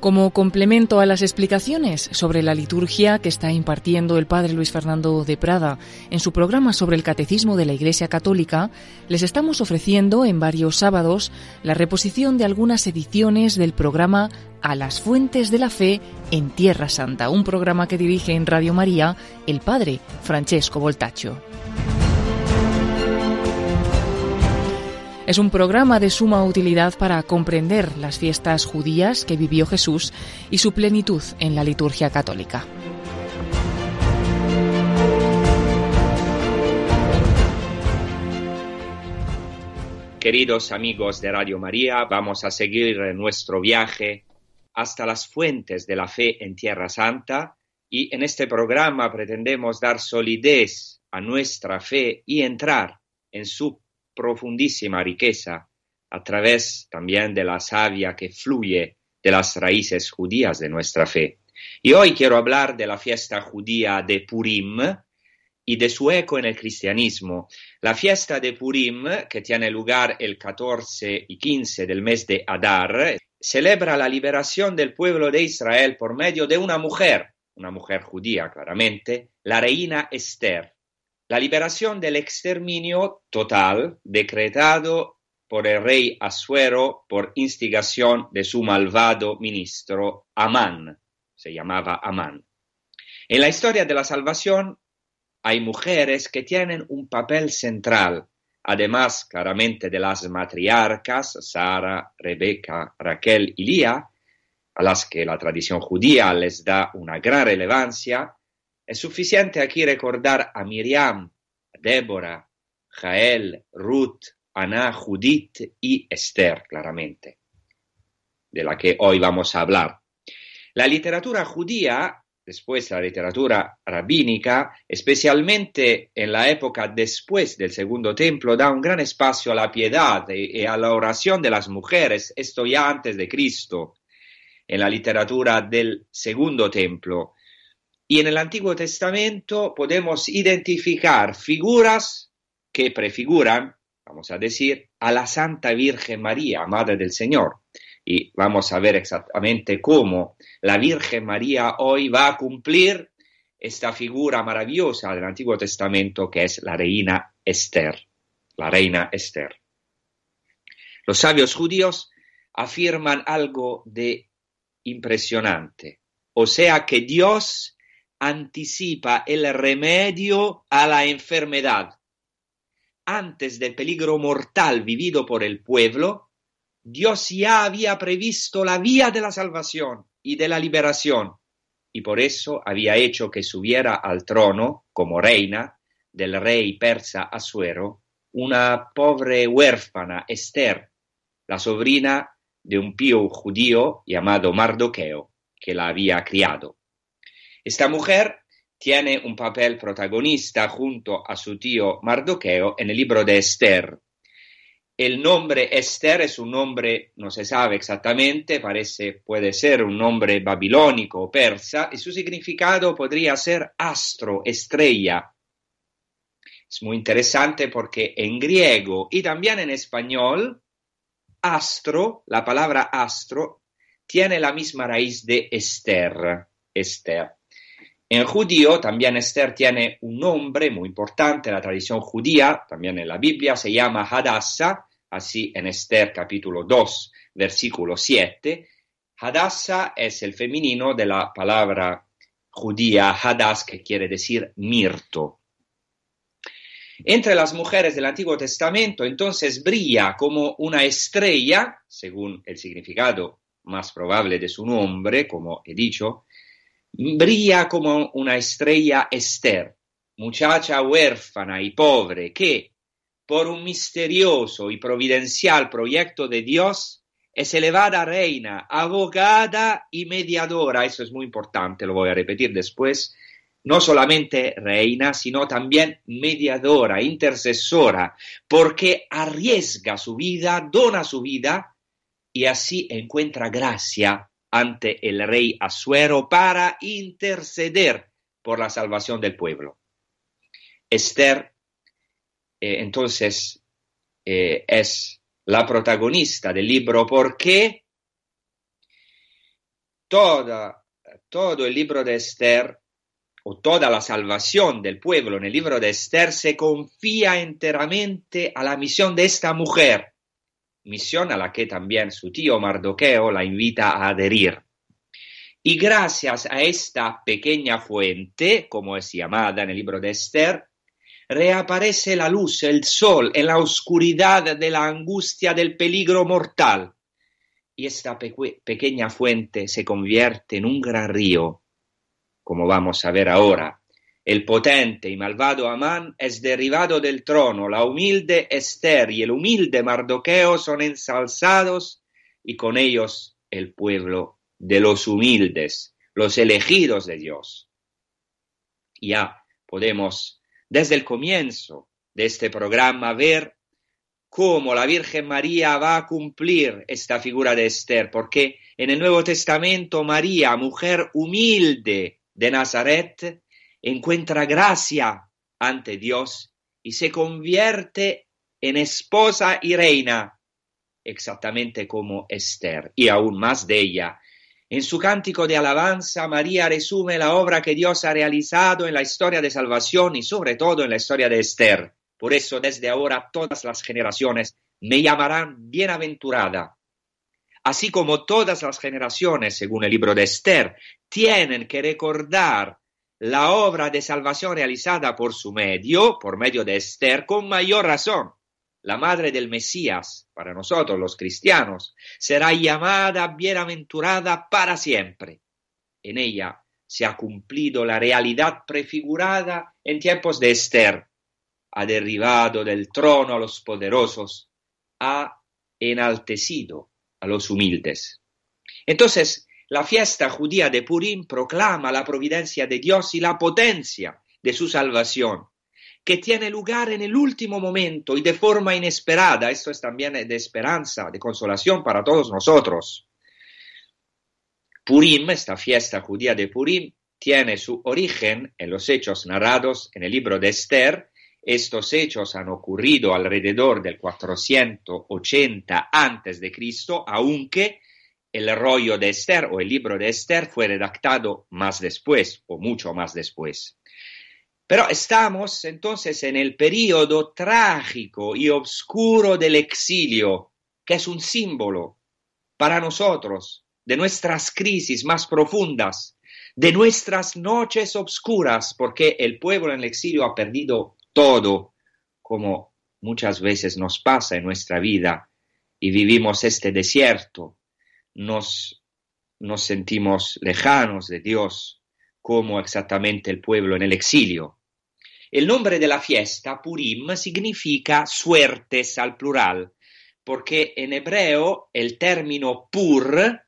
Como complemento a las explicaciones sobre la liturgia que está impartiendo el padre Luis Fernando de Prada en su programa sobre el catecismo de la Iglesia Católica, les estamos ofreciendo en varios sábados la reposición de algunas ediciones del programa A las Fuentes de la Fe en Tierra Santa, un programa que dirige en Radio María el padre Francesco Voltaccio. Es un programa de suma utilidad para comprender las fiestas judías que vivió Jesús y su plenitud en la liturgia católica. Queridos amigos de Radio María, vamos a seguir nuestro viaje hasta las fuentes de la fe en Tierra Santa y en este programa pretendemos dar solidez a nuestra fe y entrar en su profundísima riqueza a través también de la savia que fluye de las raíces judías de nuestra fe. Y hoy quiero hablar de la fiesta judía de Purim y de su eco en el cristianismo. La fiesta de Purim, que tiene lugar el 14 y 15 del mes de Adar, celebra la liberación del pueblo de Israel por medio de una mujer, una mujer judía claramente, la reina Esther la liberación del exterminio total decretado por el rey Asuero por instigación de su malvado ministro Amán, se llamaba Amán. En la historia de la salvación hay mujeres que tienen un papel central, además claramente de las matriarcas, Sara, Rebeca, Raquel y Lía, a las que la tradición judía les da una gran relevancia, es suficiente aquí recordar a Miriam, a Débora, Jael, Ruth, Ana, Judith y Esther, claramente, de la que hoy vamos a hablar. La literatura judía, después la literatura rabínica, especialmente en la época después del Segundo Templo, da un gran espacio a la piedad y a la oración de las mujeres, esto ya antes de Cristo. En la literatura del Segundo Templo, y en el Antiguo Testamento podemos identificar figuras que prefiguran, vamos a decir, a la Santa Virgen María, Madre del Señor. Y vamos a ver exactamente cómo la Virgen María hoy va a cumplir esta figura maravillosa del Antiguo Testamento que es la reina Esther, la reina Esther. Los sabios judíos afirman algo de impresionante, o sea que Dios anticipa el remedio a la enfermedad. Antes del peligro mortal vivido por el pueblo, Dios ya había previsto la vía de la salvación y de la liberación, y por eso había hecho que subiera al trono como reina del rey persa Asuero una pobre huérfana Esther, la sobrina de un pío judío llamado Mardoqueo, que la había criado. Esta mujer tiene un papel protagonista junto a su tío Mardoqueo en el libro de Esther. El nombre Esther es un nombre, no se sabe exactamente, parece, puede ser un nombre babilónico o persa, y su significado podría ser astro, estrella. Es muy interesante porque en griego y también en español, astro, la palabra astro, tiene la misma raíz de Esther, Esther. En judío también Esther tiene un nombre muy importante en la tradición judía, también en la Biblia, se llama Hadassah, así en Esther capítulo 2, versículo 7. Hadassah es el femenino de la palabra judía Hadass, que quiere decir mirto. Entre las mujeres del Antiguo Testamento, entonces brilla como una estrella, según el significado más probable de su nombre, como he dicho, brilla como una estrella Esther, muchacha huérfana y pobre que, por un misterioso y providencial proyecto de Dios, es elevada reina, abogada y mediadora. Eso es muy importante, lo voy a repetir después. No solamente reina, sino también mediadora, intercesora, porque arriesga su vida, dona su vida y así encuentra gracia ante el rey Asuero para interceder por la salvación del pueblo. Esther eh, entonces eh, es la protagonista del libro porque toda, todo el libro de Esther o toda la salvación del pueblo en el libro de Esther se confía enteramente a la misión de esta mujer, misión a la que también su tío Mardoqueo la invita a adherir. Y gracias a esta pequeña fuente, como es llamada en el libro de Esther, reaparece la luz, el sol, en la oscuridad de la angustia del peligro mortal. Y esta pequeña fuente se convierte en un gran río, como vamos a ver ahora. El potente y malvado Amán es derribado del trono, la humilde Esther y el humilde Mardoqueo son ensalzados y con ellos el pueblo de los humildes, los elegidos de Dios. Ya podemos desde el comienzo de este programa ver cómo la Virgen María va a cumplir esta figura de Esther, porque en el Nuevo Testamento María, mujer humilde de Nazaret, encuentra gracia ante Dios y se convierte en esposa y reina, exactamente como Esther, y aún más de ella, en su cántico de alabanza, María resume la obra que Dios ha realizado en la historia de salvación y sobre todo en la historia de Esther. Por eso desde ahora todas las generaciones me llamarán bienaventurada. Así como todas las generaciones, según el libro de Esther, tienen que recordar la obra de salvación realizada por su medio, por medio de Esther, con mayor razón la madre del Mesías, para nosotros los cristianos, será llamada bienaventurada para siempre. En ella se ha cumplido la realidad prefigurada en tiempos de Esther. Ha derribado del trono a los poderosos, ha enaltecido a los humildes. Entonces, la fiesta judía de Purim proclama la providencia de Dios y la potencia de su salvación que tiene lugar en el último momento y de forma inesperada. Esto es también de esperanza, de consolación para todos nosotros. Purim, esta fiesta judía de Purim, tiene su origen en los hechos narrados en el libro de Esther. Estos hechos han ocurrido alrededor del 480 antes de Cristo, aunque el rollo de Esther o el libro de Esther fue redactado más después o mucho más después. Pero estamos entonces en el periodo trágico y oscuro del exilio, que es un símbolo para nosotros de nuestras crisis más profundas, de nuestras noches oscuras, porque el pueblo en el exilio ha perdido todo, como muchas veces nos pasa en nuestra vida, y vivimos este desierto, nos, sentimos lejanos de Dios, como exactamente el pueblo en el exilio. El nombre de la fiesta, Purim, significa suertes al plural, porque en hebreo el término pur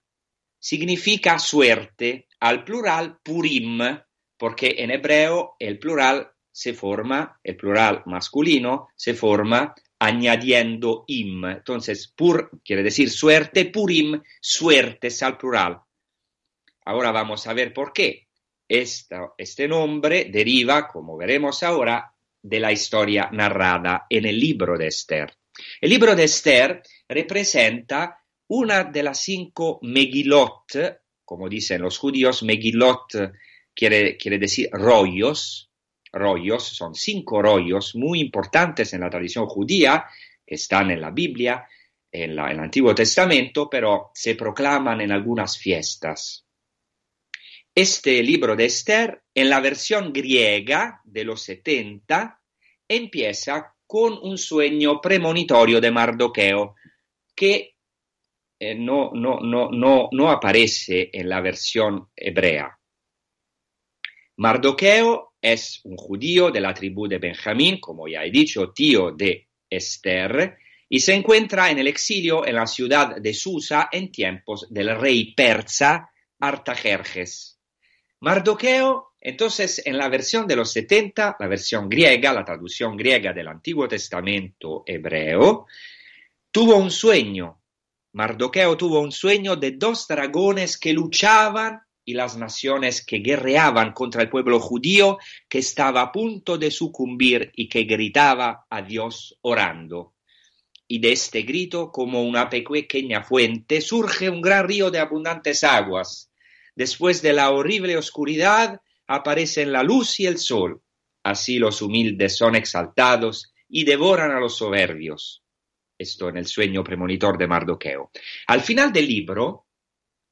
significa suerte, al plural purim, porque en hebreo el plural se forma, el plural masculino se forma añadiendo im. Entonces, pur quiere decir suerte, purim, suertes al plural. Ahora vamos a ver por qué este nombre deriva, como veremos ahora, de la historia narrada en el libro de Esther. El libro de Esther representa una de las cinco Megilot, como dicen los judíos, Megilot quiere, quiere decir rollos, rollos, son cinco rollos muy importantes en la tradición judía, que están en la Biblia, en, en el Antiguo Testamento, pero se proclaman en algunas fiestas. Este libro de Esther, en la versión griega de los 70, empieza con un sueño premonitorio de Mardoqueo que eh, no, no, no, no aparece en la versión hebrea. Mardoqueo es un judío de la tribu de Benjamín, como ya he dicho, tío de Esther, y se encuentra en el exilio en la ciudad de Susa en tiempos del rey persa Artajerjes. Mardoqueo, entonces, en la versión de los 70, la versión griega, la traducción griega del Antiguo Testamento hebreo, tuvo un sueño. Mardoqueo tuvo un sueño de dos dragones que luchaban y las naciones que guerreaban contra el pueblo judío que estaba a punto de sucumbir y que gritaba a Dios orando. Y de este grito, como una pequeña fuente, surge un gran río de abundantes aguas. Después de la horrible oscuridad, aparecen la luz y el sol. Así los humildes son exaltados y devoran a los soberbios. Esto en el sueño premonitor de Mardoqueo. Al final del libro,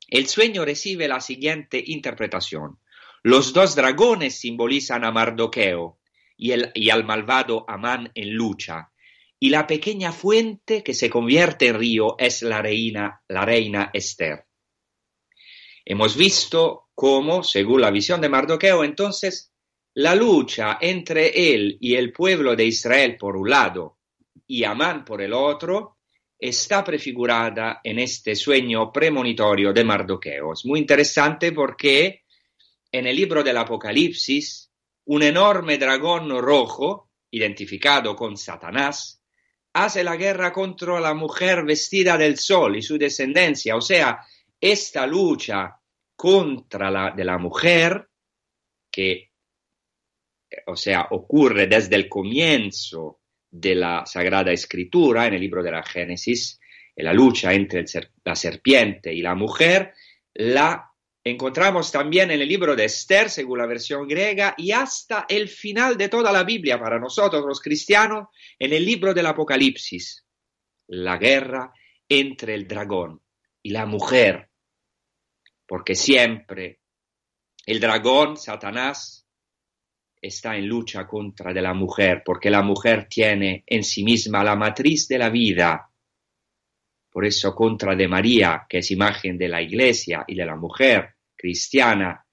el sueño recibe la siguiente interpretación. Los dos dragones simbolizan a Mardoqueo y, al malvado Amán en lucha, y la pequeña fuente que se convierte en río es la reina, la reina Esther. Hemos visto cómo, según la visión de Mardoqueo, entonces la lucha entre él y el pueblo de Israel por un lado y Amán por el otro está prefigurada en este sueño premonitorio de Mardoqueo. Muy interesante porque en el libro del Apocalipsis, un enorme dragón rojo, identificado con Satanás, hace la guerra contra la mujer vestida del sol y su descendencia. O sea, esta lucha contra la de la mujer, que, o sea, ocurre desde el comienzo de la Sagrada Escritura, en el libro de la Génesis, la lucha entre la serpiente y la mujer, la encontramos también en el libro de Esther, según la versión griega, y hasta el final de toda la Biblia para nosotros los cristianos, en el libro del Apocalipsis, la guerra entre el dragón y la mujer, porque siempre el dragón, Satanás, está en lucha contra de la mujer, porque la mujer tiene en sí misma la matriz de la vida. Por eso contra de María, que es imagen de la iglesia y de la mujer cristiana,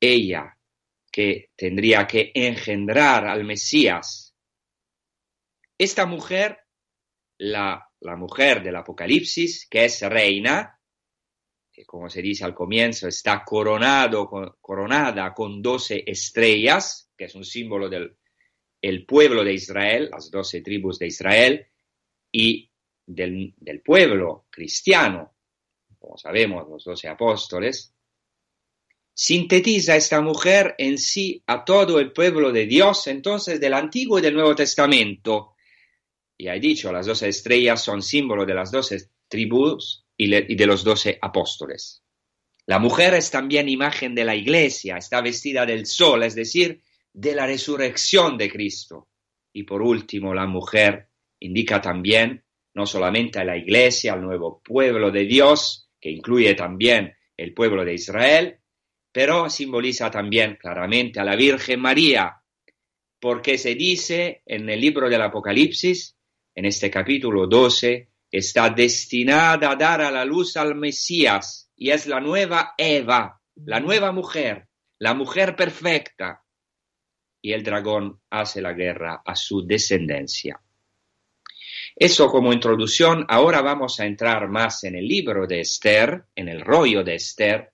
ella que tendría que engendrar al Mesías. Esta mujer, la, la mujer del Apocalipsis, que es reina, como se dice al comienzo, está coronado, coronada con doce estrellas, que es un símbolo del el pueblo de Israel, las doce tribus de Israel, y del, del pueblo cristiano, como sabemos, los doce apóstoles, sintetiza esta mujer en sí a todo el pueblo de Dios, entonces del Antiguo y del Nuevo Testamento. Y hay dicho, las doce estrellas son símbolo de las doce tribus y, de los doce apóstoles. La mujer es también imagen de la iglesia, está vestida del sol, es decir, de la resurrección de Cristo. Y por último, la mujer indica también no solamente a la iglesia, al nuevo pueblo de Dios, que incluye también el pueblo de Israel, pero simboliza también claramente a la Virgen María, porque se dice en el libro del Apocalipsis, en este capítulo 12, está destinada a dar a la luz al Mesías y es la nueva Eva, la nueva mujer, la mujer perfecta. Y el dragón hace la guerra a su descendencia. Eso como introducción, ahora vamos a entrar más en el libro de Esther, en el rollo de Esther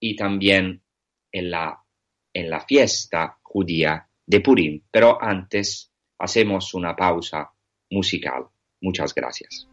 y también en la, en la fiesta judía de Purim. Pero antes hacemos una pausa musical. Muchas gracias.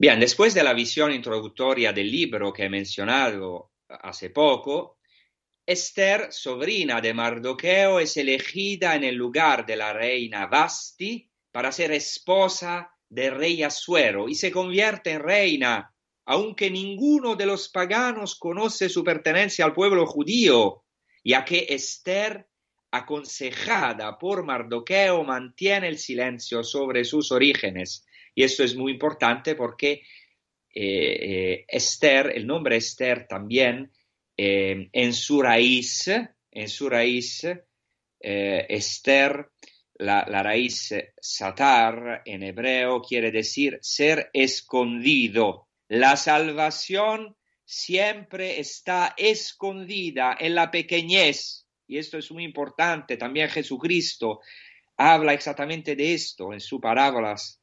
Bien, después de la visión introductoria del libro que he mencionado hace poco, Esther, sobrina de Mardoqueo, es elegida en el lugar de la reina Vasti para ser esposa del rey Asuero y se convierte en reina, aunque ninguno de los paganos conoce su pertenencia al pueblo judío, ya que Esther, aconsejada por Mardoqueo, mantiene el silencio sobre sus orígenes. Y esto es muy importante porque eh, eh, Esther, el nombre Esther también, eh, en su raíz, en su raíz, Esther, la, la, raíz satar en hebreo quiere decir ser escondido. La salvación siempre está escondida en la pequeñez. Y esto es muy importante. También Jesucristo habla exactamente de esto en sus parábolas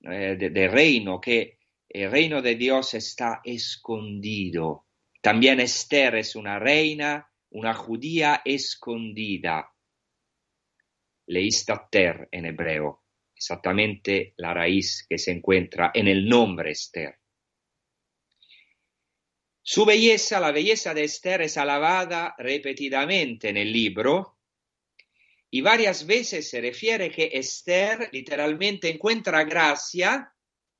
de, de reino, que el reino de Dios está escondido. También Esther es una reina, una judía escondida. Leistater en hebreo, exactamente la raíz que se encuentra en el nombre Esther. Su belleza, la belleza de Esther es alabada repetidamente en el libro y varias veces se refiere que Esther literalmente encuentra gracia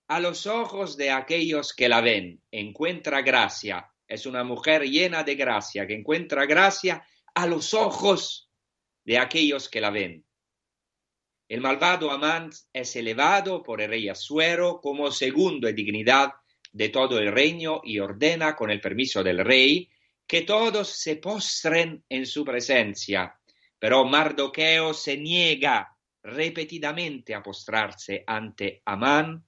a los ojos de aquellos que la ven, encuentra gracia. Es una mujer llena de gracia, que encuentra gracia a los ojos de aquellos que la ven. El malvado Amán es elevado por el rey Asuero como segundo en dignidad de todo el reino y ordena, con el permiso del rey, que todos se postren en su presencia. Pero Mardoqueo se niega repetidamente a postrarse ante Amán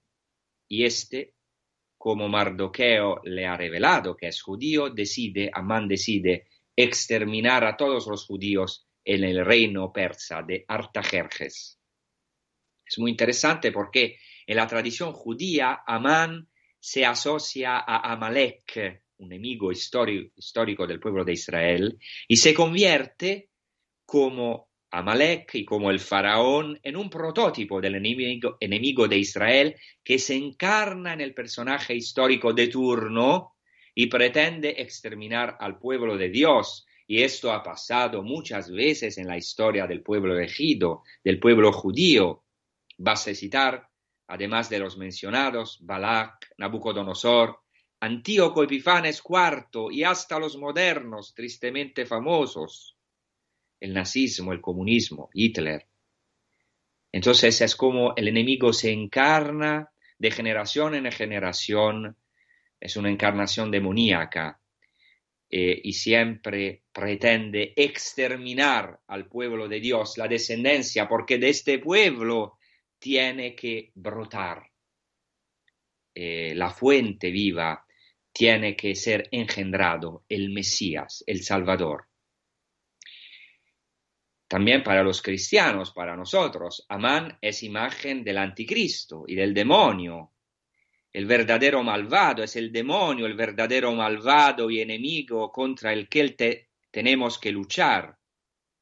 y este, como Mardoqueo le ha revelado que es judío, decide, Amán decide exterminar a todos los judíos en el reino persa de Artajerjes. Es muy interesante porque en la tradición judía Amán se asocia a Amalek, un enemigo histórico del pueblo de Israel, y se convierte como Amalek y como el faraón en un prototipo del enemigo, enemigo, de Israel que se encarna en el personaje histórico de turno y pretende exterminar al pueblo de Dios. Y esto ha pasado muchas veces en la historia del pueblo elegido, del pueblo judío. Basta citar además de los mencionados, Balak, Nabucodonosor, Antíoco Epifanes IV y hasta los modernos tristemente famosos, el nazismo, el comunismo, Hitler. Entonces es como el enemigo se encarna de generación en generación, es una encarnación demoníaca eh, y siempre pretende exterminar al pueblo de Dios, la descendencia, porque de este pueblo tiene que brotar. Eh, la fuente viva tiene que ser engendrado, el Mesías, el Salvador. También para los cristianos, para nosotros, Amán es imagen del anticristo y del demonio. El verdadero malvado es el demonio, el verdadero malvado y enemigo contra el que tenemos que luchar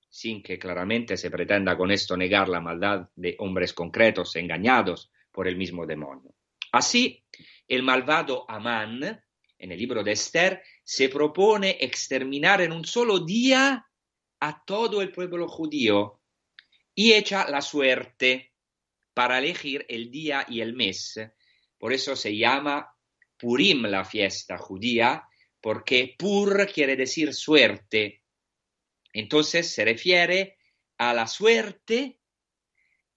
sin que claramente se pretenda con esto negar la maldad de hombres concretos engañados por el mismo demonio. Así, el malvado Amán, en el libro de Esther, se propone exterminar en un solo día a todo el pueblo judío y echa la suerte para elegir el día y el mes. Por eso se llama Purim la fiesta judía, porque Pur quiere decir suerte entonces se refiere a la suerte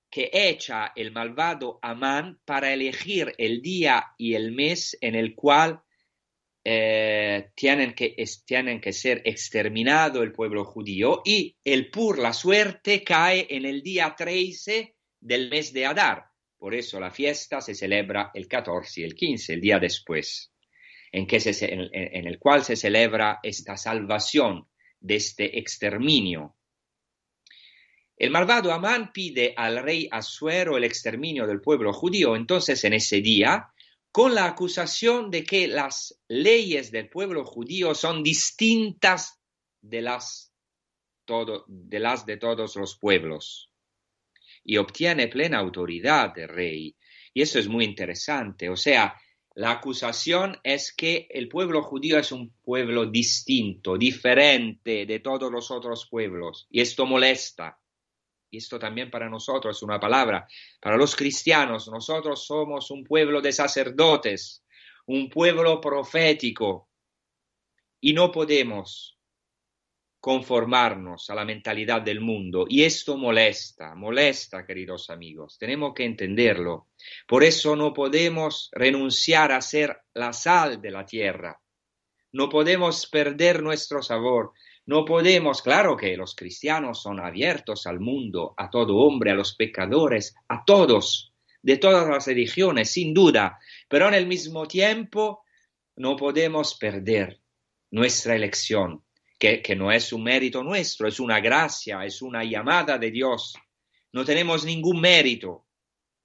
que echa el malvado Amán para elegir el día y el mes en el cual eh, tienen, que, tienen que ser exterminado el pueblo judío y el pur, la suerte, cae en el día 13 del mes de Adar. Por eso la fiesta se celebra el 14 y el 15, el día después, en, que en el cual se celebra esta salvación de este exterminio. El malvado Amán pide al rey Asuero el exterminio del pueblo judío. Entonces, en ese día, con la acusación de que las leyes del pueblo judío son distintas de las, de, de todos los pueblos. Y obtiene plena autoridad del rey. Y eso es muy interesante. O sea, La acusación es que el pueblo judío es un pueblo distinto, diferente de todos los otros pueblos, y esto molesta. Y esto también para nosotros una palabra. Para los cristianos, nosotros somos un pueblo de sacerdotes, un pueblo profético, y no podemos conformarnos a la mentalidad del mundo. Y esto molesta, molesta, queridos amigos. Tenemos que entenderlo. Por eso no podemos renunciar a ser la sal de la tierra. No podemos perder nuestro sabor. No podemos, claro que los cristianos son abiertos al mundo, a todo hombre, a los pecadores, a todos, de todas las religiones, sin duda, pero en el mismo tiempo no podemos perder nuestra elección, que, no es un mérito nuestro, es una gracia, es una llamada de Dios. No tenemos ningún mérito,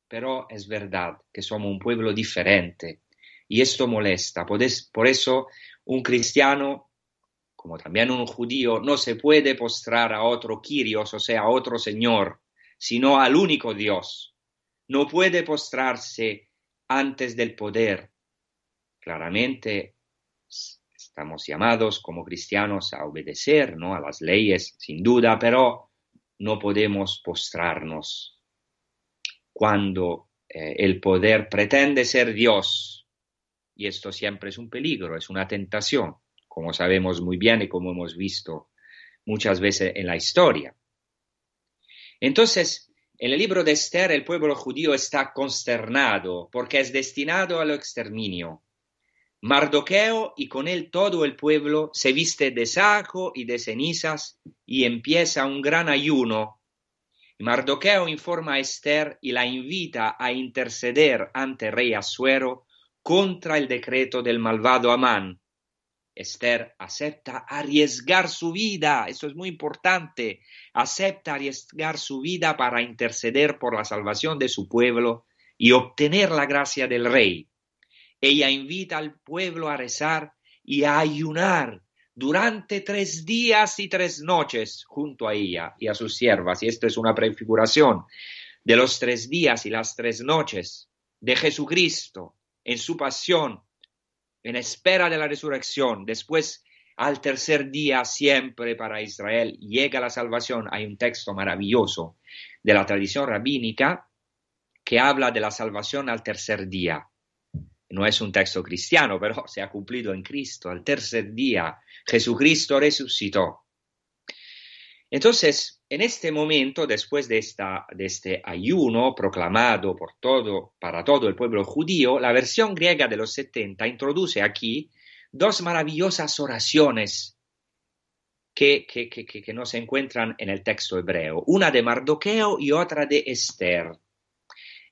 pero es verdad que somos un pueblo diferente y esto molesta. Por eso un cristiano, como también un judío, no se puede postrar a otro Kyrios, o sea, a otro Señor, sino al único Dios. No puede postrarse antes del poder. Claramente Estamos llamados como cristianos a obedecer ¿no? a las leyes, sin duda, pero no podemos postrarnos cuando eh, el poder pretende ser Dios. Y esto siempre es un peligro, es una tentación, como sabemos muy bien y como hemos visto muchas veces en la historia. Entonces, en el libro de Esther el pueblo judío está consternado porque es destinado al exterminio. Mardoqueo y con él todo el pueblo se viste de saco y de cenizas y empieza un gran ayuno. Mardoqueo informa a Esther y la invita a interceder ante rey Asuero contra el decreto del malvado Amán. Esther acepta arriesgar su vida, eso es muy importante, acepta arriesgar su vida para interceder por la salvación de su pueblo y obtener la gracia del rey. Ella invita al pueblo a rezar y a ayunar durante tres días y tres noches junto a ella y a sus siervas. Y esto es una prefiguración de los tres días y las tres noches de Jesucristo en su pasión, en espera de la resurrección. Después, al tercer día, siempre para Israel llega la salvación. Hay un texto maravilloso de la tradición rabínica que habla de la salvación al tercer día no es un texto cristiano, pero se ha cumplido en Cristo. Al tercer día Jesucristo resucitó. Entonces, en este momento, después de, este ayuno proclamado por todo, para todo el pueblo judío, la versión griega de los 70 introduce aquí dos maravillosas oraciones que, que no se encuentran en el texto hebreo, una de Mardoqueo y otra de Esther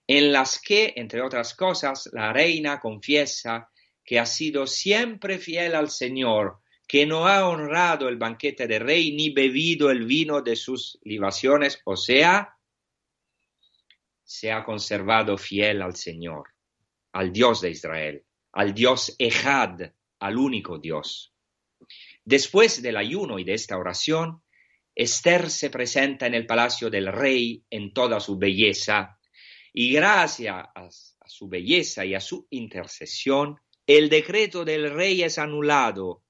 en las que, entre otras cosas, la reina confiesa que ha sido siempre fiel al Señor, que no ha honrado el banquete de rey ni bebido el vino de sus libaciones, o sea, se ha conservado fiel al Señor, al Dios de Israel, al Dios Ejad, al único Dios. Después del ayuno y de esta oración, Esther se presenta en el palacio del rey en toda su belleza, y gracias a, su belleza y a su intercesión, el decreto del rey es anulado,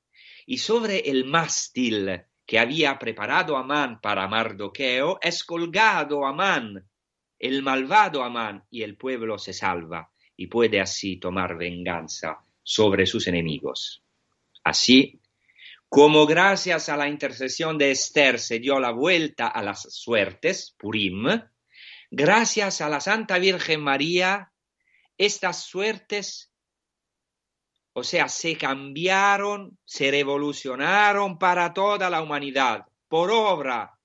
y sobre el mástil que había preparado Amán para Mardoqueo es colgado Amán, el malvado Amán, y el pueblo se salva y puede así tomar venganza sobre sus enemigos. Así, como gracias a la intercesión de Esther se dio la vuelta a las suertes, Purim, Gracias a la Santa Virgen María, estas suertes, o sea, se cambiaron, se revolucionaron para toda la humanidad, por obra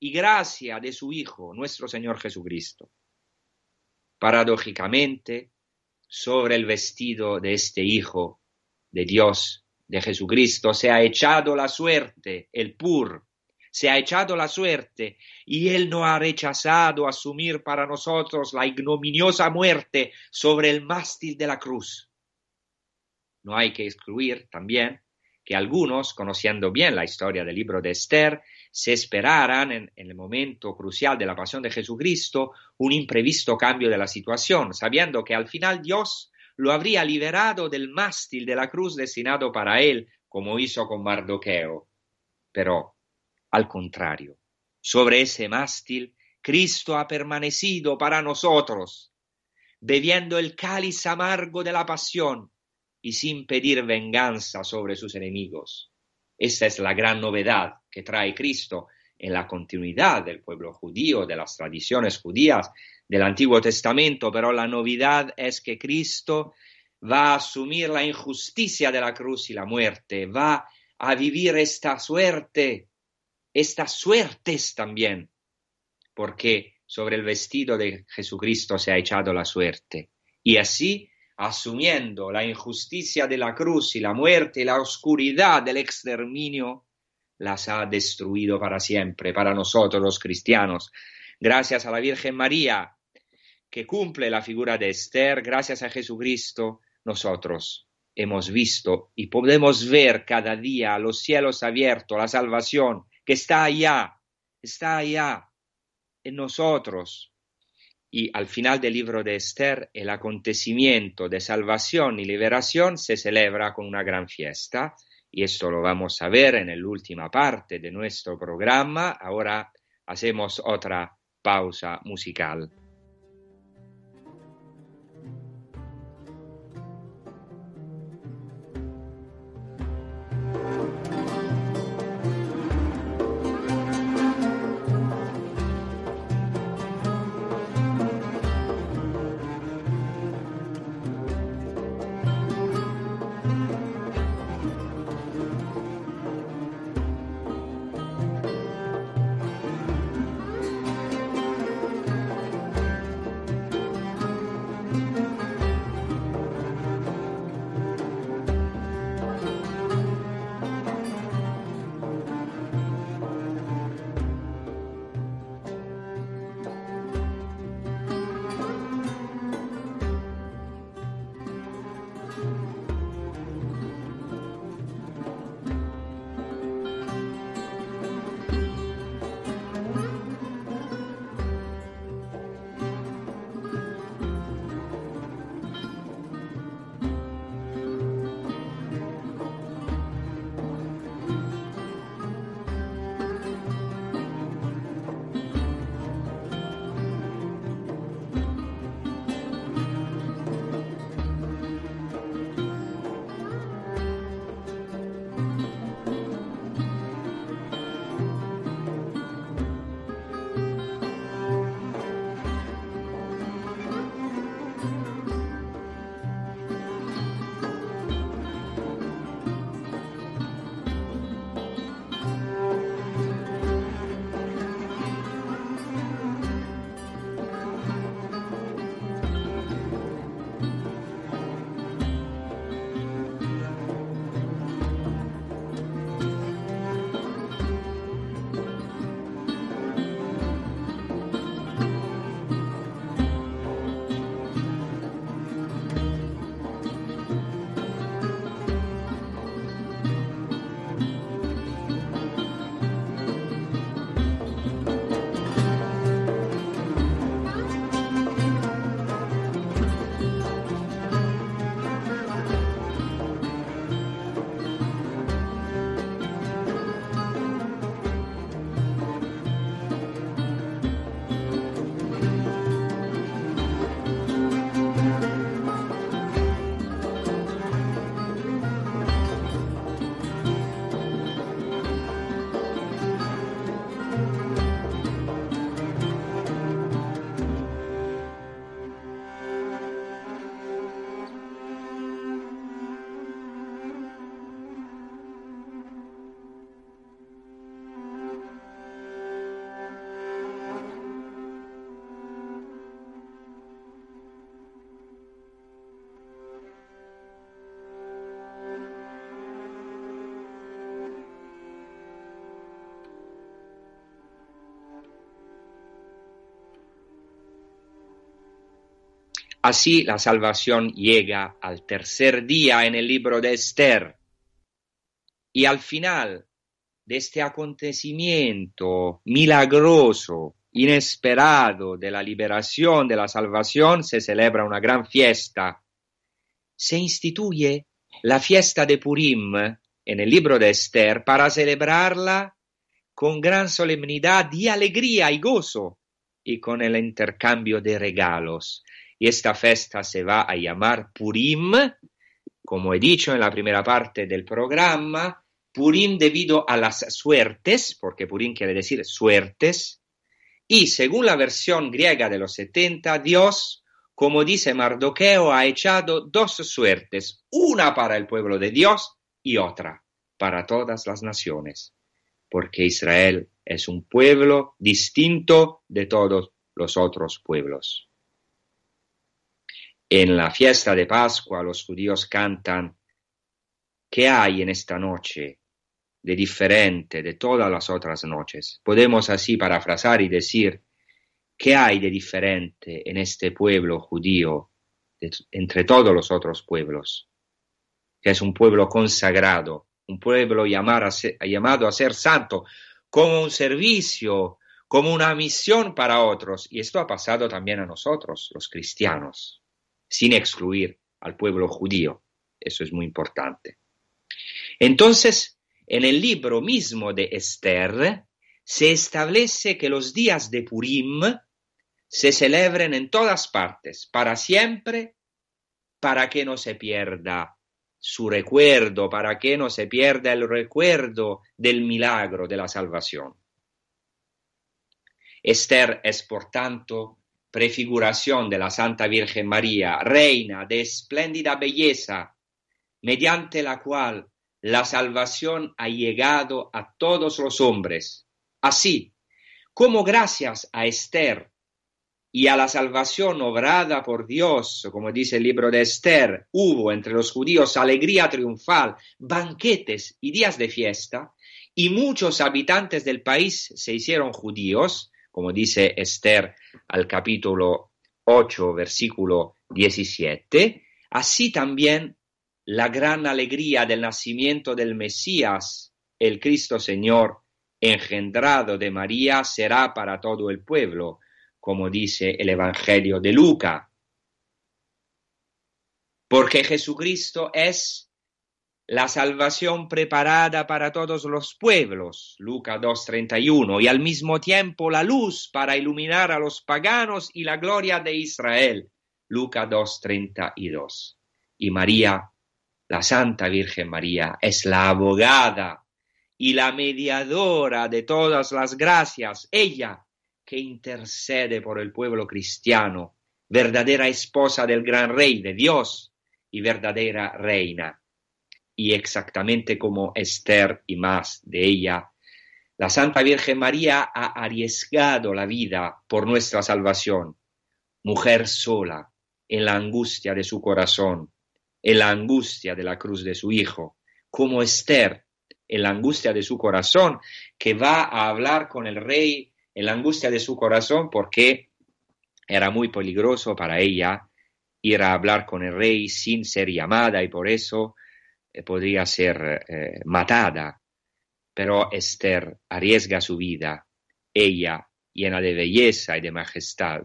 y gracia de su Hijo, nuestro Señor Jesucristo. Paradójicamente, sobre el vestido de este Hijo de Dios, de Jesucristo, se ha echado la suerte, el pur, se ha echado la suerte y Él no ha rechazado asumir para nosotros la ignominiosa muerte sobre el mástil de la cruz. No hay que excluir también que algunos, conociendo bien la historia del libro de Esther, se esperaran en, el momento crucial de la pasión de Jesucristo un imprevisto cambio de la situación, sabiendo que al final Dios lo habría liberado del mástil de la cruz destinado para él, como hizo con Mardoqueo. Pero, al contrario, sobre ese mástil, Cristo ha permanecido para nosotros, bebiendo el cáliz amargo de la pasión y sin pedir venganza sobre sus enemigos. Esa es la gran novedad que trae Cristo en la continuidad del pueblo judío, de las tradiciones judías del Antiguo Testamento, pero la novedad es que Cristo va a asumir la injusticia de la cruz y la muerte, va a vivir esta suerte, estas suertes también, porque sobre el vestido de Jesucristo se ha echado la suerte. Y así, asumiendo la injusticia de la cruz y la muerte y la oscuridad del exterminio, las ha destruido para siempre, para nosotros los cristianos. Gracias a la Virgen María, que cumple la figura de Esther, gracias a Jesucristo, nosotros hemos visto y podemos ver cada día los cielos abiertos, la salvación que está allá, está allá en nosotros. Y al final del libro de Esther, el acontecimiento de salvación y liberación se celebra con una gran fiesta y esto lo vamos a ver en la última parte de nuestro programa. Ahora hacemos otra pausa musical. Así la salvación llega al tercer día en el libro de Esther. Y al final de este acontecimiento milagroso, inesperado de la liberación, de la salvación, se celebra una gran fiesta se instituye la fiesta de Purim en el libro de Esther para celebrarla con gran solemnidad y alegría y gozo y con el intercambio de regalos. Y esta fiesta se va a llamar Purim, como he dicho en la primera parte del programa, Purim debido a las suertes, porque Purim quiere decir suertes, y según la versión griega de los 70, Dios, como dice Mardoqueo, ha echado dos suertes, una para el pueblo de Dios y otra para todas las naciones, porque Israel es un pueblo distinto de todos los otros pueblos. En la fiesta de Pascua los judíos cantan, ¿qué hay en esta noche de diferente de todas las otras noches? Podemos así parafrasar y decir, ¿qué hay de diferente en este pueblo judío entre todos los otros pueblos? Que es un pueblo consagrado, un pueblo llamado a ser santo, como un servicio, como una misión para otros. Y esto ha pasado también a nosotros, los cristianos, sin excluir al pueblo judío. Eso es muy importante. Entonces, en el libro mismo de Esther, se establece que los días de Purim se celebren en todas partes, para siempre, para que no se pierda su recuerdo, para que no se pierda el recuerdo del milagro de la salvación. Esther es, por tanto, prefiguración de la Santa Virgen María, reina de espléndida belleza, mediante la cual la salvación ha llegado a todos los hombres. Así como gracias a Esther y a la salvación obrada por Dios, como dice el libro de Esther, hubo entre los judíos alegría triunfal, banquetes y días de fiesta, y muchos habitantes del país se hicieron judíos, como dice Esther al capítulo 8, versículo 17, así también la gran alegría del nacimiento del Mesías, el Cristo Señor, engendrado de María, será para todo el pueblo, como dice el Evangelio de Luca. Porque Jesucristo es la salvación preparada para todos los pueblos, Luca 2.31, y al mismo tiempo la luz para iluminar a los paganos y la gloria de Israel, Luca 2.32. Y María, la Santa Virgen María, es la abogada y la mediadora de todas las gracias. Ella que intercede por el pueblo cristiano, verdadera esposa del gran rey de Dios y verdadera reina. Y exactamente como Esther y más de ella, la Santa Virgen María ha arriesgado la vida por nuestra salvación, mujer sola, en la angustia de su corazón, en la angustia de la cruz de su Hijo, como Esther, en la angustia de su corazón, que va a hablar con el rey en la angustia de su corazón porque era muy peligroso para ella ir a hablar con el rey sin ser llamada y por eso podría ser eh, matada. Pero Esther arriesga su vida, ella llena de belleza y de majestad,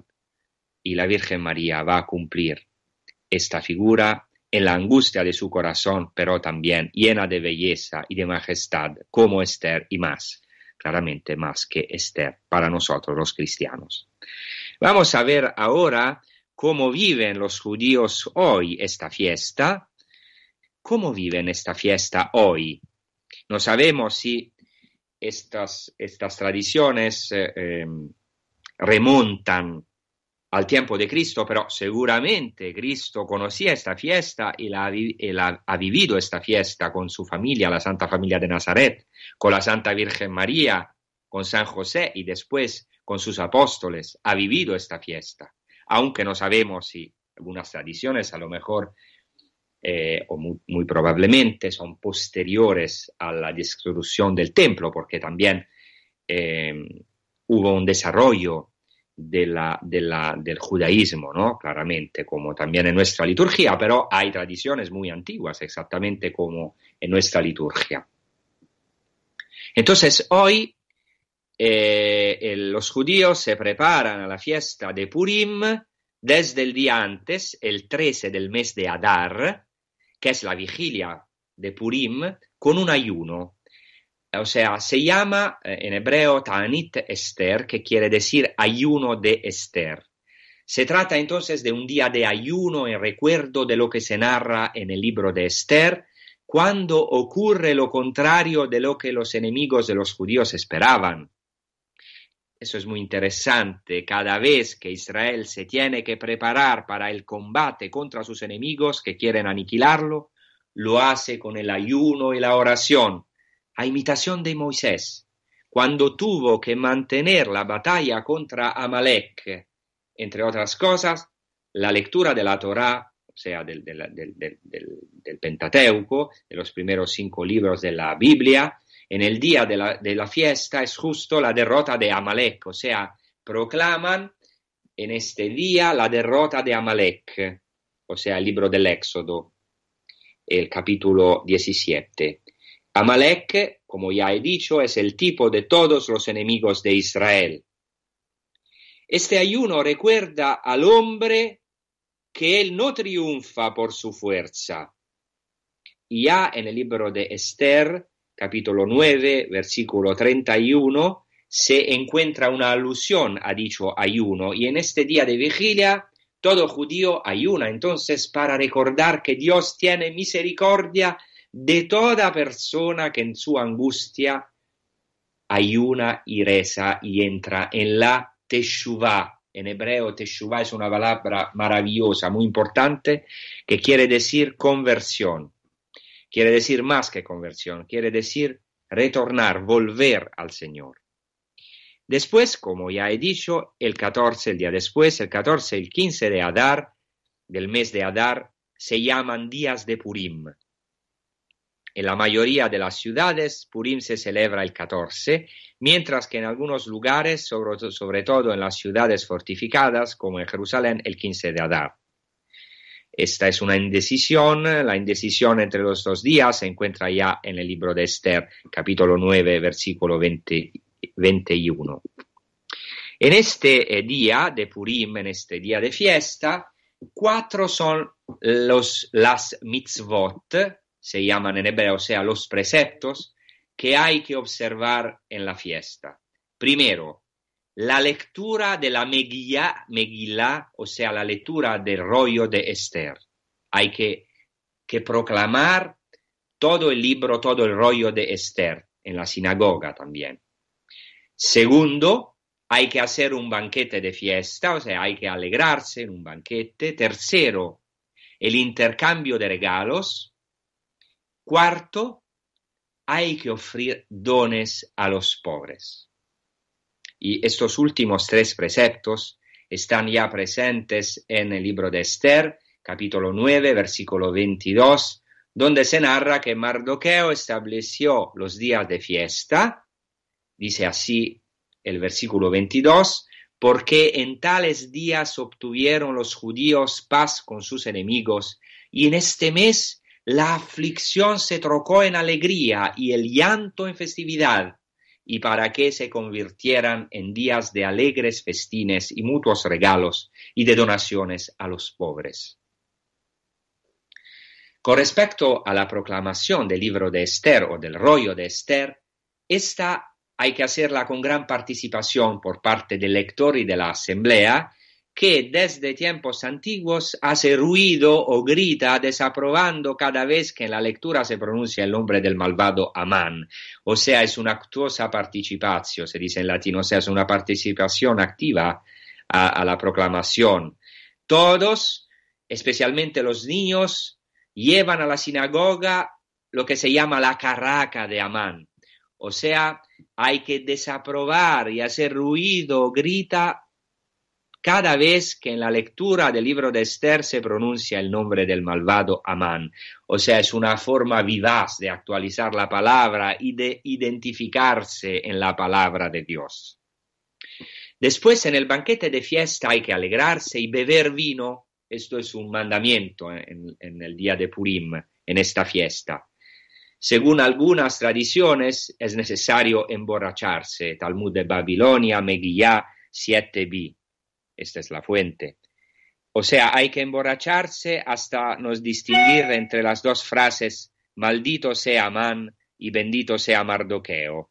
y la Virgen María va a cumplir esta figura en la angustia de su corazón, pero también llena de belleza y de majestad, como Esther y más claramente más que Esther para nosotros los cristianos. Vamos a ver ahora cómo viven los judíos hoy esta fiesta. ¿Cómo viven esta fiesta hoy? No sabemos si estas, tradiciones eh, em, remontan al tiempo de Cristo, pero seguramente Cristo conocía esta fiesta y, la, ha vivido esta fiesta con su familia, la Santa Familia de Nazaret, con la Santa Virgen María, con San José y después con sus apóstoles. Ha vivido esta fiesta, aunque no sabemos si algunas tradiciones a lo mejor eh, o muy, probablemente son posteriores a la destrucción del templo, porque también eh, hubo un desarrollo del judaísmo, ¿no? Claramente, como también en nuestra liturgia, pero hay tradiciones muy antiguas, exactamente como en nuestra liturgia. Entonces, hoy eh, los judíos se preparan a la fiesta de Purim desde el día antes, el 13 del mes de Adar, que es la vigilia de Purim, con un ayuno. O sea, se llama eh, en hebreo Ta'anit Esther, que quiere decir ayuno de Esther. Se trata entonces de un día de ayuno en recuerdo de lo que se narra en el libro de Esther, cuando ocurre lo contrario de lo que los enemigos de los judíos esperaban. Eso es muy interesante. Cada vez que Israel se tiene que preparar para el combate contra sus enemigos que quieren aniquilarlo, lo hace con el ayuno y la oración, a imitación de Moisés, cuando tuvo que mantener la batalla contra Amalek, entre otras cosas, la lectura de la Torá, o sea, del, Pentateuco, de los primeros cinco libros de la Biblia, en el día de la, fiesta es justo la derrota de Amalek, o sea, proclaman en este día la derrota de Amalek, o sea, libro del Éxodo, el capítulo 17. Amalek, como ya he dicho, es el tipo de todos los enemigos de Israel. Este ayuno recuerda al hombre que él no triunfa por su fuerza. Ya en el libro de Esther, capítulo 9, versículo 31, se encuentra una alusión a dicho ayuno. Y en este día de vigilia, todo judío ayuna entonces para recordar que Dios tiene misericordia de toda persona que en su angustia ayuna y reza y entra en la teshuvah. En hebreo, teshuvah es una palabra maravillosa, muy importante, que quiere decir conversión. Quiere decir más que conversión, quiere decir retornar, volver al Señor. Después, como ya he dicho, el 14, el día después, el 14 y el 15 de Adar, del mes de Adar, se llaman días de Purim. En la mayoría de las ciudades, Purim se celebra el 14, mientras que en algunos lugares, sobre, todo en las ciudades fortificadas, como en Jerusalén, el 15 de Adar. Esta es una indecisión, la indecisión entre los dos días se encuentra ya en el libro de Esther, capítulo 9, versículo 21. En este eh, día de Purim, en este día de fiesta, cuatro son los, las mitzvot se llaman en hebreo, o sea, los preceptos que hay que observar en la fiesta. Primero, la lectura de la Megillah, o sea, la lectura del rollo de Esther. Hay que, que proclamar todo el libro, todo el rollo de Esther, en la sinagoga también. Segundo, hay que hacer un banquete de fiesta, o sea, hay que alegrarse en un banquete. Tercero, el intercambio de regalos, Cuarto, hay que ofrecer dones a los pobres. Y estos últimos tres preceptos están ya presentes en el libro de Esther, capítulo 9, versículo 22, donde se narra que Mardoqueo estableció los días de fiesta, dice así el versículo 22, porque en tales días obtuvieron los judíos paz con sus enemigos, y en este mes la aflicción se trocó en alegría y el llanto en festividad, y para que se convirtieran en días de alegres festines y mutuos regalos y de donaciones a los pobres. Con respecto a la proclamación del libro de Esther o del rollo de Esther, esta hay que hacerla con gran participación por parte del lector y de la asamblea, que desde tiempos antiguos hace ruido o grita desaprobando cada vez que en la lectura se pronuncia el nombre del malvado Amán. O sea, es una actuosa participación, se dice en latino, o sea, es una participación activa a, a la proclamación. Todos, especialmente los niños, llevan a la sinagoga lo que se llama la carraca de Amán. O sea, hay que desaprobar y hacer ruido, grita cada vez que en la lectura del libro de Esther se pronuncia el nombre del malvado Amán. O sea, es una forma vivaz de actualizar la palabra y de identificarse en la palabra de Dios. Después, en el banquete de fiesta hay que alegrarse y beber vino. Esto es un mandamiento en, el día de Purim, en esta fiesta. Según algunas tradiciones, es necesario emborracharse. Talmud de Babilonia, Megillah 7b. Esta es la fuente. O sea, hay que emborracharse hasta nos distinguir entre las dos frases maldito sea Amán y bendito sea Mardoqueo.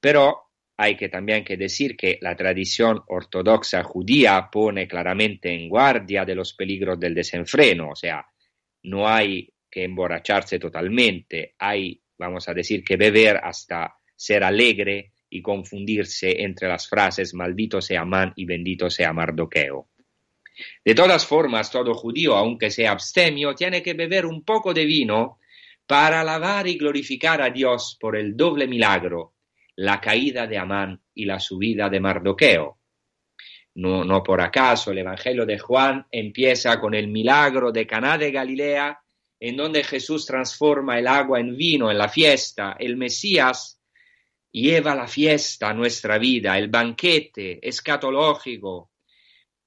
Pero hay que también que decir que la tradición ortodoxa judía pone claramente en guardia de los peligros del desenfreno, o sea, no hay que emborracharse totalmente, hay, vamos a decir, que beber hasta ser alegre y confundirse entre las frases maldito sea Amán y bendito sea Mardoqueo. De todas formas, todo judío, aunque sea abstemio, tiene que beber un poco de vino para alabar y glorificar a Dios por el doble milagro, la caída de Amán y la subida de Mardoqueo. No, no por acaso el Evangelio de Juan empieza con el milagro de Caná de Galilea, en donde Jesús transforma el agua en vino en la fiesta. El Mesías lleva la fiesta a nuestra vida, el banquete escatológico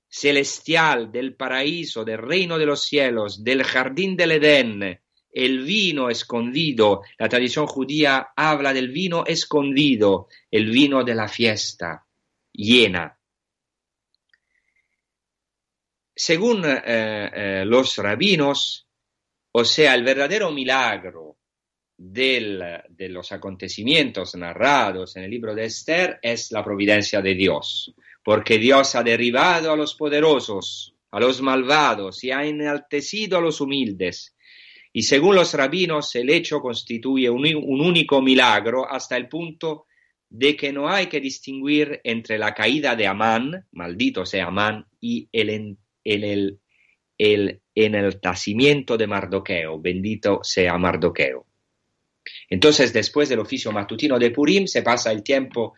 celestial del paraíso, del reino de los cielos, del jardín del Edén, el vino escondido. La tradición judía habla del vino escondido, el vino de la fiesta llena. Según eh, eh, los rabinos, o sea, el verdadero milagro de los acontecimientos narrados en el libro de Esther es la providencia de Dios porque Dios ha derribado a los poderosos, a los malvados y ha enaltecido a los humildes. Y según los rabinos, el hecho constituye un, único milagro hasta el punto de que no hay que distinguir entre la caída de Amán, maldito sea Amán, y el, el, el enaltecimiento de Mardoqueo, bendito sea Mardoqueo. Entonces, después del oficio matutino de Purim, se pasa el tiempo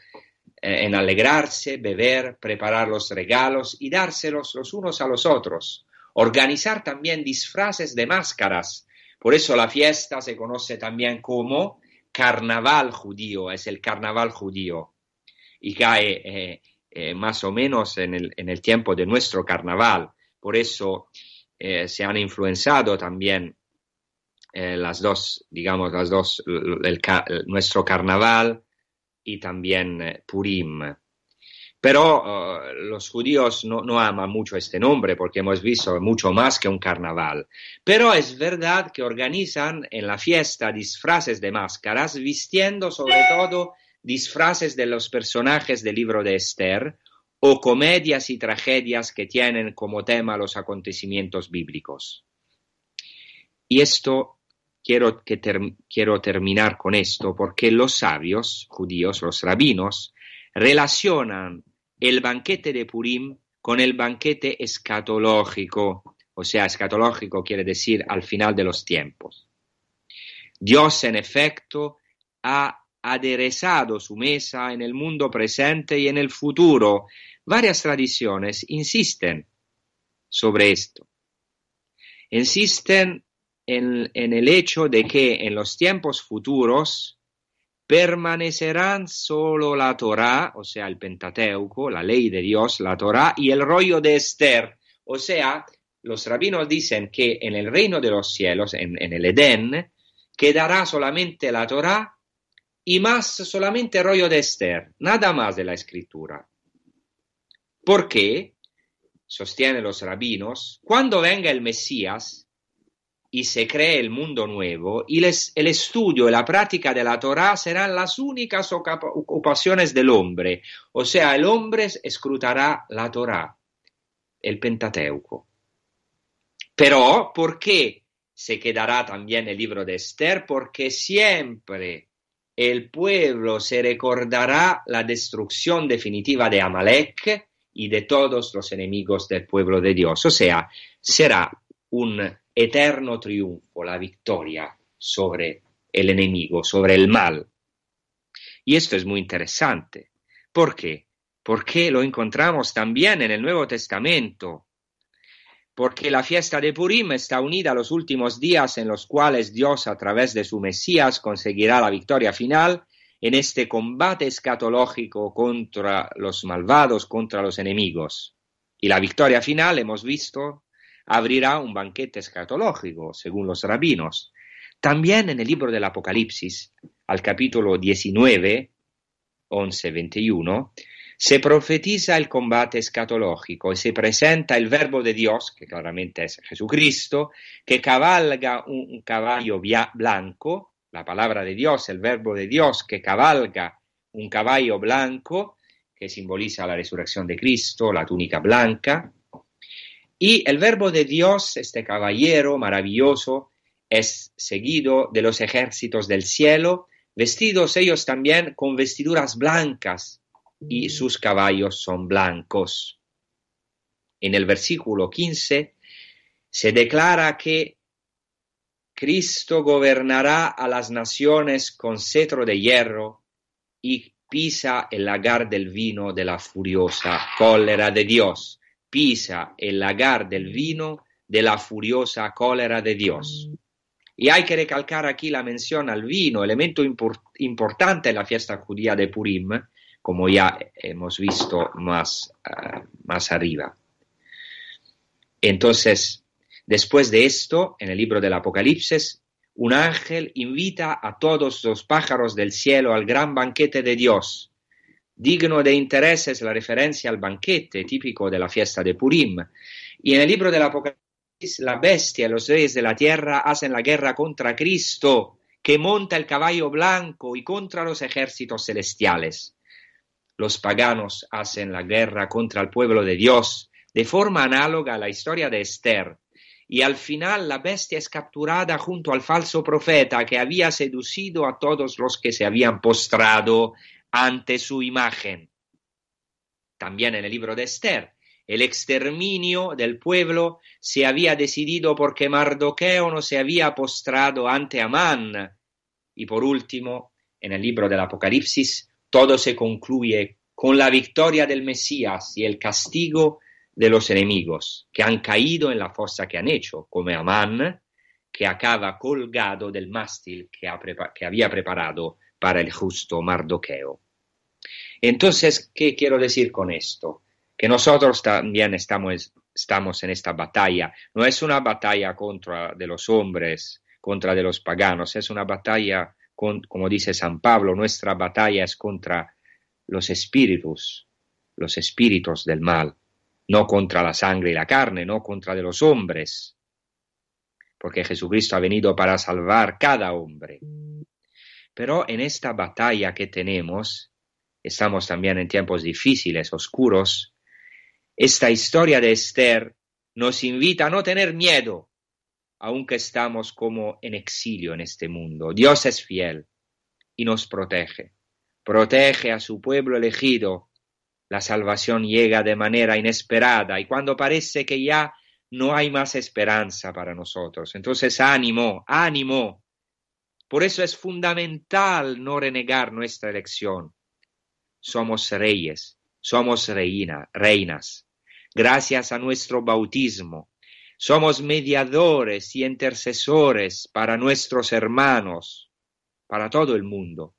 eh, en alegrarse, beber, preparar los regalos y dárselos los unos a los otros. Organizar también disfraces de máscaras. Por eso la fiesta se conoce también como carnaval judío, es el carnaval judío. Y cae eh, eh, más o menos en el, tiempo de nuestro carnaval. Por eso se han influenciado también las dos, digamos, las dos, nuestro carnaval y también eh, Purim. Pero eh, los judíos no, no, aman mucho este nombre porque hemos visto mucho más que un carnaval. Pero es verdad que organizan en la fiesta disfraces de máscaras, vistiendo sobre todo disfraces de los personajes del libro de Esther o comedias y tragedias que tienen como tema los acontecimientos bíblicos. Y esto quiero, que quiero terminar con esto porque los sabios judíos, los rabinos, relacionan el banquete de Purim con el banquete escatológico, o sea, escatológico quiere decir al final de los tiempos. Dios, en efecto, ha aderezado su mesa en el mundo presente y en el futuro. Varias tradiciones insisten sobre esto. Insisten en, el hecho de que en los tiempos futuros permanecerán solo la Torah, o sea, el Pentateuco, la ley de Dios, la Torah y el rollo de Esther. O sea, los rabinos dicen que en el reino de los cielos, en, el Edén, quedará solamente la Torah y más solamente el rollo de Esther, nada más de la escritura. ¿Por qué? Sostienen los rabinos, cuando venga el Mesías, y se cree el mundo nuevo, y el estudio y la práctica de la Torah serán las únicas ocupaciones del hombre. O sea, el hombre escrutará la Torah, el Pentateuco. Pero, ¿por qué se quedará también el libro de Esther? Porque siempre el pueblo se recordará la destrucción definitiva de Amalek y de todos los enemigos del pueblo de Dios. O sea, será un eterno triunfo, la victoria sobre el enemigo, sobre el mal. Y esto es muy interesante. ¿Por qué? Porque lo encontramos también en el Nuevo Testamento. Porque la fiesta de Purim está unida a los últimos días en los cuales Dios, a través de su Mesías, conseguirá la victoria final en este combate escatológico contra los malvados, contra los enemigos. Y la victoria final, hemos visto, abrirá un banquete escatológico, según los rabinos. También en el libro del Apocalipsis, al capítulo 19, 11, 21, se profetiza el combate escatológico y se presenta el verbo de Dios, que claramente es Jesucristo, que cabalga un caballo blanco, la palabra de Dios, el verbo de Dios, que cabalga un caballo blanco, que simboliza la resurrección de Cristo, la túnica blanca, y el verbo de Dios, este caballero maravilloso, es seguido de los ejércitos del cielo, vestidos ellos también con vestiduras blancas, y sus caballos son blancos. En el versículo 15 se declara que Cristo gobernará a las naciones con cetro de hierro y pisa el lagar del vino de la furiosa cólera de Dios. Pisa el lagar del vino de la furiosa cólera de Dios. Y hay que recalcar aquí la mención al vino, elemento importante en la fiesta judía de Purim, como ya hemos visto más, ah, más arriba. Entonces, después de esto, en el libro del Apocalipsis, un ángel invita a todos los pájaros del cielo al gran banquete de Dios. Digno de interés es la referencia al banquete típico de la fiesta de Purim. Y en el libro del Apocalipsis, la bestia y los reyes de la tierra hacen la guerra contra Cristo, que monta el caballo blanco, y contra los ejércitos celestiales los paganos hacen la guerra contra el pueblo de Dios, de forma análoga a la historia de Esther. Y al final la bestia es capturada junto al falso profeta que había seducido a todos los que se habían postrado ante su imagen. También en el libro de Esther, el exterminio del pueblo se había decidido porque Mardoqueo no se había postrado ante Amán. Y por último, en el libro del Apocalipsis, todo se concluye con la victoria del Mesías y el castigo de los enemigos que han caído en la fosa que han hecho, como Amán, que acaba colgado del mástil que, que había preparado para el justo Mardoqueo. Entonces, ¿qué quiero decir con esto? Que nosotros también estamos, en esta batalla. No es una batalla contra de los hombres, contra de los paganos, es una batalla como dice San Pablo, nuestra batalla es contra los espíritus, los espíritus del mal, no contra la sangre y la carne, no contra de los hombres, porque Jesucristo ha venido para salvar cada hombre. Pero en esta batalla que tenemos, estamos también en tiempos difíciles, oscuros, esta historia de Esther nos invita a no tener miedo, aunque estamos como en exilio en este mundo. Dios es fiel y nos protege. Protege a su pueblo elegido. La salvación llega de manera inesperada y cuando parece que ya no hay más esperanza para nosotros. Entonces, ánimo, ánimo. Por eso es fundamental no renegar nuestra elección. Somos reyes, somos reina, reinas. Gracias a nuestro bautismo, somos mediadores y intercesores para nuestros hermanos, para todo el mundo.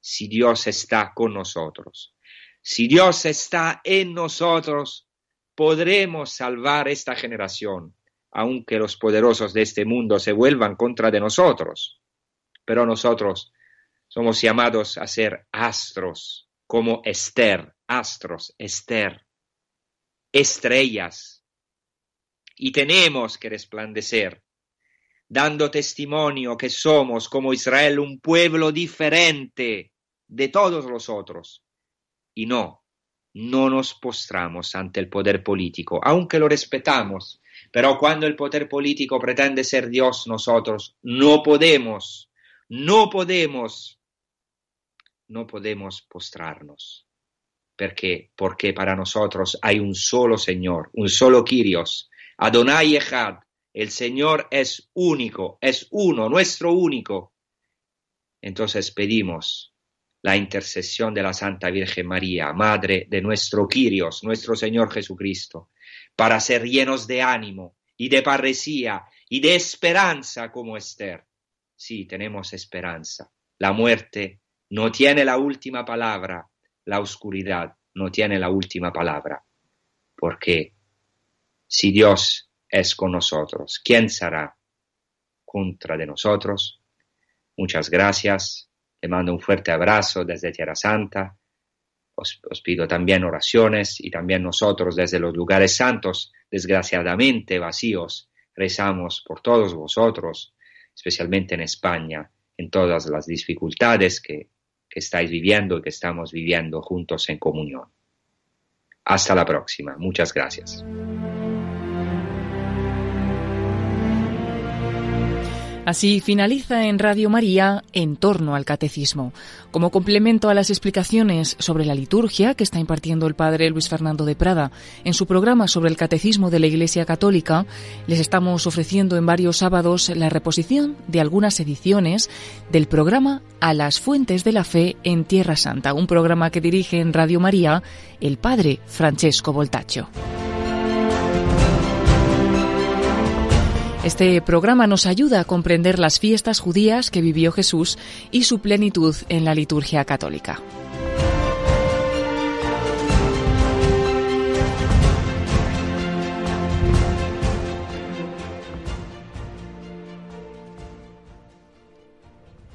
Si Dios está con nosotros, si Dios está en nosotros, podremos salvar esta generación, aunque los poderosos de este mundo se vuelvan contra de nosotros. Pero nosotros somos llamados a ser astros, como Esther, astros, Esther, estrellas, y tenemos que resplandecer, dando testimonio que somos como Israel un pueblo diferente de todos los otros. Y no, no nos postramos ante el poder político, aunque lo respetamos, pero cuando el poder político pretende ser Dios, nosotros no podemos, no podemos, no podemos postrarnos. Porque, porque para nosotros hay un solo Señor, un solo Kyrios, Adonai Echad, el Señor es único, es uno, nuestro único. Entonces pedimos la intercesión de la Santa Virgen María, Madre de nuestro Quirios, nuestro Señor Jesucristo, para ser llenos de ánimo y de parresía y de esperanza como Esther. Sí, tenemos esperanza. La muerte no tiene la última palabra, la oscuridad no tiene la última palabra, porque si Dios es con nosotros, ¿quién será contra de nosotros? Muchas gracias. Te mando un fuerte abrazo desde Tierra Santa. os, pido también oraciones y también nosotros desde los lugares santos, desgraciadamente vacíos, rezamos por todos vosotros, especialmente en España, en todas las dificultades que, que estáis viviendo y que estamos viviendo juntos en comunión. Hasta la próxima. Muchas gracias. Así finaliza en Radio María en torno al catecismo. Como complemento a las explicaciones sobre la liturgia que está impartiendo el padre Luis Fernando de Prada en su programa sobre el catecismo de la Iglesia Católica, les estamos ofreciendo en varios sábados la reposición de algunas ediciones del programa A las Fuentes de la Fe en Tierra Santa, un programa que dirige en Radio María el padre Francesco Voltaccio. Este programa nos ayuda a comprender las fiestas judías que vivió Jesús y su plenitud en la liturgia católica.